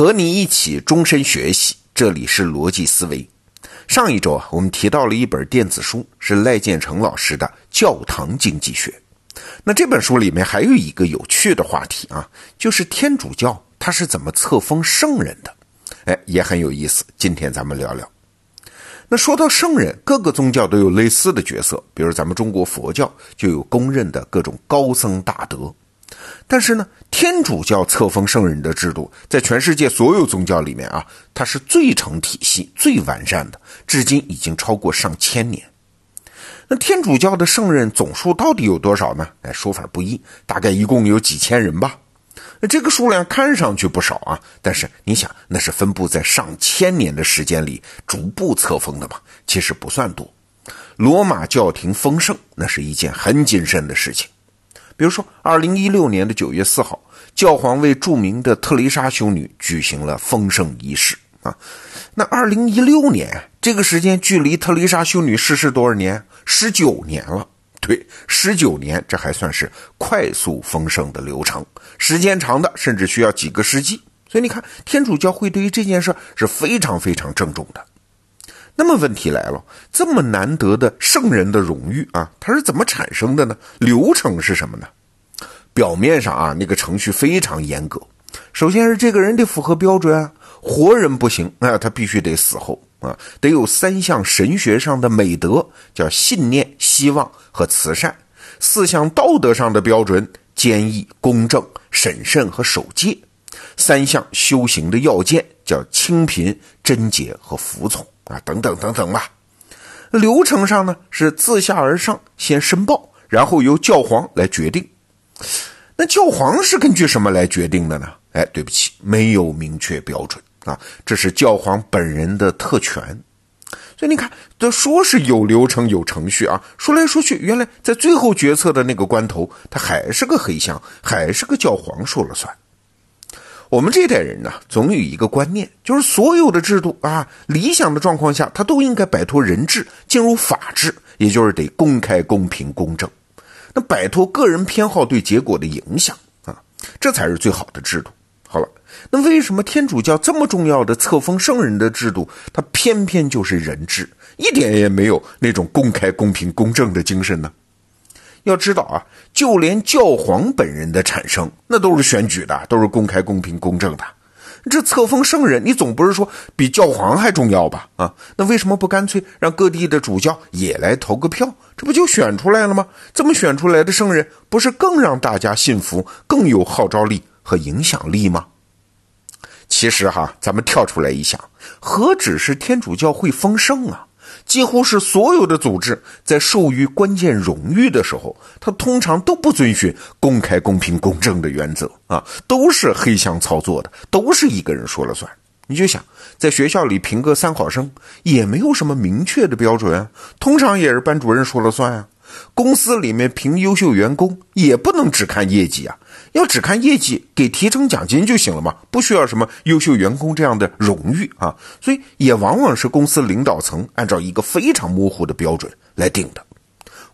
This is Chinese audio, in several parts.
和你一起终身学习，这里是逻辑思维。上一周啊，我们提到了一本电子书，是赖建成老师的《教堂经济学》。那这本书里面还有一个有趣的话题啊，就是天主教它是怎么册封圣人的？哎，也很有意思。今天咱们聊聊。那说到圣人，各个宗教都有类似的角色，比如咱们中国佛教就有公认的各种高僧大德。但是呢，天主教册封圣人的制度，在全世界所有宗教里面啊，它是最成体系、最完善的，至今已经超过上千年。那天主教的圣人总数到底有多少呢？哎，说法不一，大概一共有几千人吧。那这个数量看上去不少啊，但是你想，那是分布在上千年的时间里逐步册封的嘛，其实不算多。罗马教廷封圣，那是一件很谨慎的事情。比如说，二零一六年的九月四号，教皇为著名的特蕾莎修女举行了封圣仪式啊。那二零一六年这个时间，距离特蕾莎修女逝世多少年？十九年了。对，十九年，这还算是快速丰盛的流程。时间长的，甚至需要几个世纪。所以你看，天主教会对于这件事是非常非常郑重的。那么问题来了，这么难得的圣人的荣誉啊，它是怎么产生的呢？流程是什么呢？表面上啊，那个程序非常严格。首先是这个人得符合标准啊，活人不行啊，他必须得死后。啊，得有三项神学上的美德，叫信念、希望和慈善；四项道德上的标准，坚毅、公正、审慎和守戒；三项修行的要件，叫清贫、贞洁和服从啊，等等等等吧。流程上呢，是自下而上，先申报，然后由教皇来决定。那教皇是根据什么来决定的呢？哎，对不起，没有明确标准。啊，这是教皇本人的特权，所以你看，这说是有流程、有程序啊，说来说去，原来在最后决策的那个关头，他还是个黑箱，还是个教皇说了算。我们这代人呢，总有一个观念，就是所有的制度啊，理想的状况下，它都应该摆脱人治，进入法治，也就是得公开、公平、公正，那摆脱个人偏好对结果的影响啊，这才是最好的制度。好了。那为什么天主教这么重要的册封圣人的制度，它偏偏就是人治，一点也没有那种公开、公平、公正的精神呢？要知道啊，就连教皇本人的产生，那都是选举的，都是公开、公平、公正的。这册封圣人，你总不是说比教皇还重要吧？啊，那为什么不干脆让各地的主教也来投个票？这不就选出来了吗？这么选出来的圣人，不是更让大家信服，更有号召力和影响力吗？其实哈，咱们跳出来一想，何止是天主教会丰盛啊？几乎是所有的组织在授予关键荣誉的时候，他通常都不遵循公开、公平、公正的原则啊，都是黑箱操作的，都是一个人说了算。你就想，在学校里评个三好生，也没有什么明确的标准啊，通常也是班主任说了算啊。公司里面评优秀员工，也不能只看业绩啊。要只看业绩，给提成奖金就行了嘛，不需要什么优秀员工这样的荣誉啊。所以也往往是公司领导层按照一个非常模糊的标准来定的。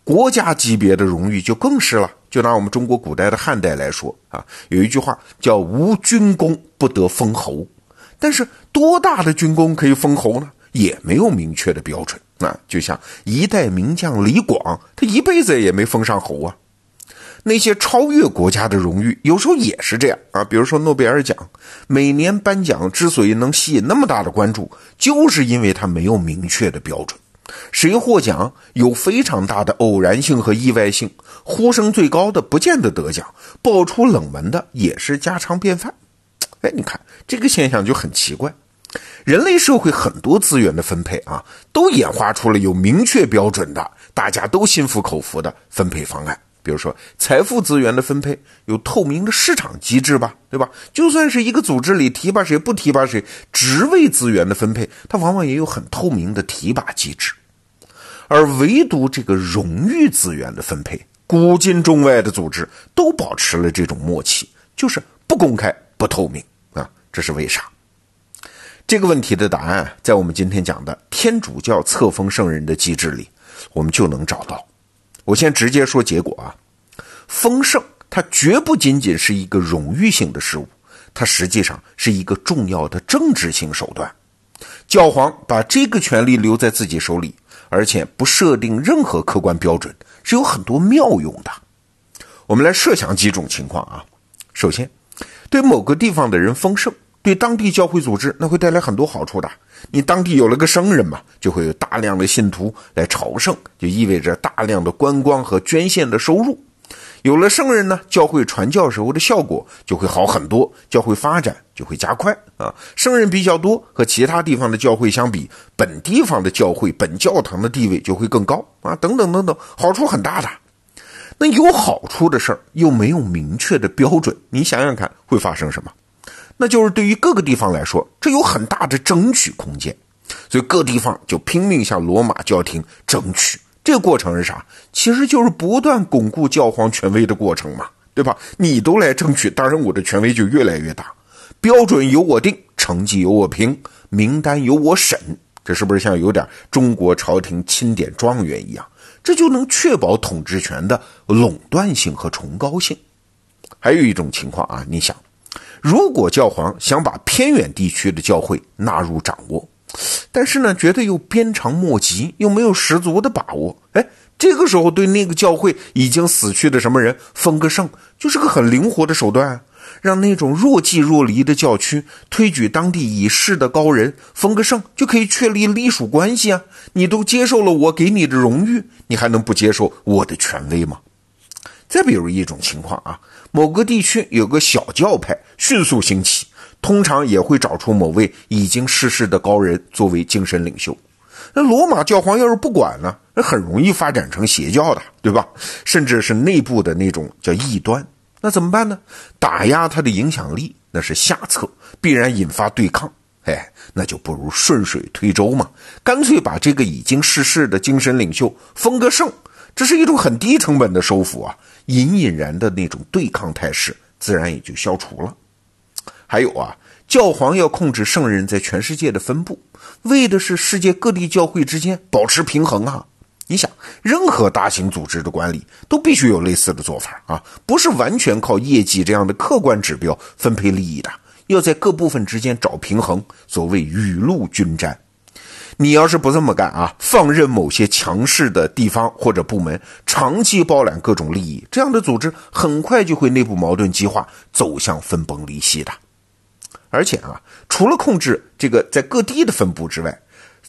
国家级别的荣誉就更是了。就拿我们中国古代的汉代来说啊，有一句话叫“无军功不得封侯”，但是多大的军功可以封侯呢？也没有明确的标准那。就像一代名将李广，他一辈子也没封上侯啊。那些超越国家的荣誉，有时候也是这样啊。比如说诺贝尔奖，每年颁奖之所以能吸引那么大的关注，就是因为它没有明确的标准。谁获奖有非常大的偶然性和意外性，呼声最高的不见得得奖，爆出冷门的也是家常便饭。哎，你看这个现象就很奇怪。人类社会很多资源的分配啊，都演化出了有明确标准的，大家都心服口服的分配方案。比如说，财富资源的分配有透明的市场机制吧，对吧？就算是一个组织里提拔谁不提拔谁，职位资源的分配，它往往也有很透明的提拔机制。而唯独这个荣誉资源的分配，古今中外的组织都保持了这种默契，就是不公开、不透明啊。这是为啥？这个问题的答案，在我们今天讲的天主教册封圣人的机制里，我们就能找到。我先直接说结果啊，丰盛它绝不仅仅是一个荣誉性的事物，它实际上是一个重要的政治性手段。教皇把这个权利留在自己手里，而且不设定任何客观标准，是有很多妙用的。我们来设想几种情况啊。首先，对某个地方的人丰盛，对当地教会组织那会带来很多好处的。你当地有了个圣人嘛，就会有大量的信徒来朝圣，就意味着大量的观光和捐献的收入。有了圣人呢，教会传教时候的效果就会好很多，教会发展就会加快啊。圣人比较多，和其他地方的教会相比，本地方的教会、本教堂的地位就会更高啊，等等等等，好处很大的。那有好处的事儿又没有明确的标准，你想想看会发生什么？那就是对于各个地方来说，这有很大的争取空间，所以各地方就拼命向罗马教廷争取。这个过程是啥？其实就是不断巩固教皇权威的过程嘛，对吧？你都来争取，当然我的权威就越来越大。标准由我定，成绩由我评，名单由我审，这是不是像有点中国朝廷钦点状元一样？这就能确保统治权的垄断性和崇高性。还有一种情况啊，你想，如果教皇想把偏远地区的教会纳入掌握。但是呢，觉得又鞭长莫及，又没有十足的把握。哎，这个时候对那个教会已经死去的什么人封个圣，就是个很灵活的手段，让那种若即若离的教区推举当地已逝的高人封个圣，就可以确立隶属关系啊。你都接受了我给你的荣誉，你还能不接受我的权威吗？再比如一种情况啊，某个地区有个小教派迅速兴起。通常也会找出某位已经逝世的高人作为精神领袖。那罗马教皇要是不管呢？那很容易发展成邪教的，对吧？甚至是内部的那种叫异端。那怎么办呢？打压他的影响力，那是下策，必然引发对抗。哎，那就不如顺水推舟嘛，干脆把这个已经逝世的精神领袖封个圣，这是一种很低成本的收服啊。隐隐然的那种对抗态势，自然也就消除了。还有啊，教皇要控制圣人在全世界的分布，为的是世界各地教会之间保持平衡啊。你想，任何大型组织的管理都必须有类似的做法啊，不是完全靠业绩这样的客观指标分配利益的，要在各部分之间找平衡，所谓雨露均沾。你要是不这么干啊，放任某些强势的地方或者部门长期包揽各种利益，这样的组织很快就会内部矛盾激化，走向分崩离析的。而且啊，除了控制这个在各地的分布之外，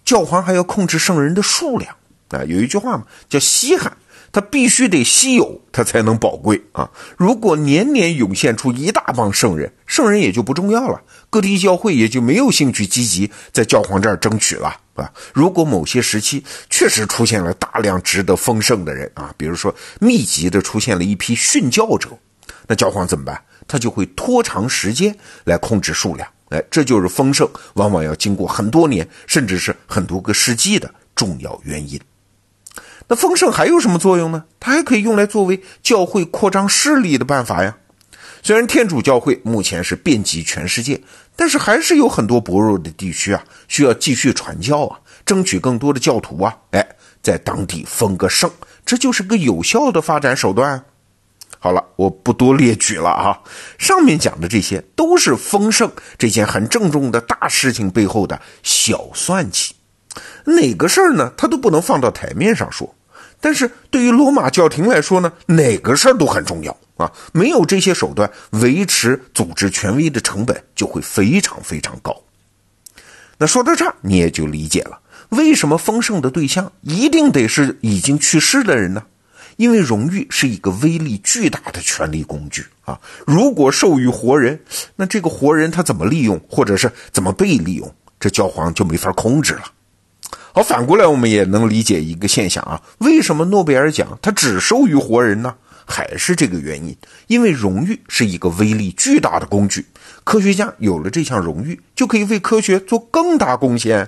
教皇还要控制圣人的数量啊。有一句话嘛，叫稀罕，他必须得稀有，他才能宝贵啊。如果年年涌现出一大帮圣人，圣人也就不重要了，各地教会也就没有兴趣积极在教皇这儿争取了啊。如果某些时期确实出现了大量值得丰盛的人啊，比如说密集的出现了一批殉教者，那教皇怎么办？他就会拖长时间来控制数量，哎，这就是丰盛往往要经过很多年，甚至是很多个世纪的重要原因。那丰盛还有什么作用呢？它还可以用来作为教会扩张势力的办法呀。虽然天主教会目前是遍及全世界，但是还是有很多薄弱的地区啊，需要继续传教啊，争取更多的教徒啊，哎，在当地封个圣，这就是个有效的发展手段。好了，我不多列举了啊。上面讲的这些都是丰盛这件很郑重的大事情背后的小算计，哪个事儿呢？他都不能放到台面上说。但是对于罗马教廷来说呢，哪个事儿都很重要啊。没有这些手段，维持组织权威的成本就会非常非常高。那说到这儿，你也就理解了为什么丰盛的对象一定得是已经去世的人呢？因为荣誉是一个威力巨大的权力工具啊！如果授予活人，那这个活人他怎么利用，或者是怎么被利用，这教皇就没法控制了。好，反过来我们也能理解一个现象啊：为什么诺贝尔奖它只授予活人呢？还是这个原因，因为荣誉是一个威力巨大的工具，科学家有了这项荣誉，就可以为科学做更大贡献。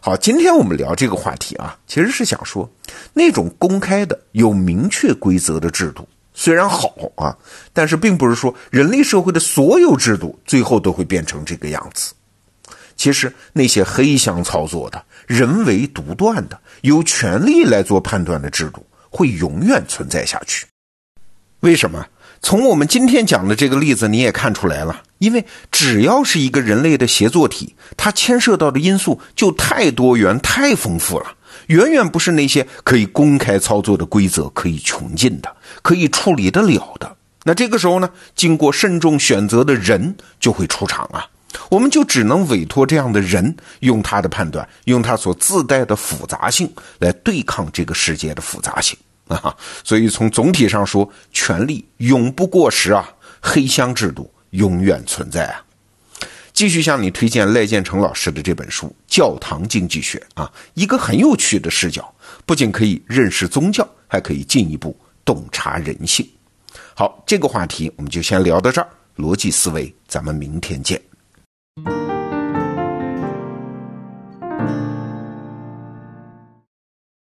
好，今天我们聊这个话题啊，其实是想说，那种公开的、有明确规则的制度虽然好啊，但是并不是说人类社会的所有制度最后都会变成这个样子。其实那些黑箱操作的、人为独断的、由权力来做判断的制度，会永远存在下去。为什么？从我们今天讲的这个例子，你也看出来了，因为只要是一个人类的协作体，它牵涉到的因素就太多元、太丰富了，远远不是那些可以公开操作的规则可以穷尽的、可以处理得了的。那这个时候呢，经过慎重选择的人就会出场啊，我们就只能委托这样的人，用他的判断，用他所自带的复杂性来对抗这个世界的复杂性。啊，所以从总体上说，权力永不过时啊，黑箱制度永远存在啊。继续向你推荐赖建成老师的这本书《教堂经济学》啊，一个很有趣的视角，不仅可以认识宗教，还可以进一步洞察人性。好，这个话题我们就先聊到这儿。逻辑思维，咱们明天见。thank you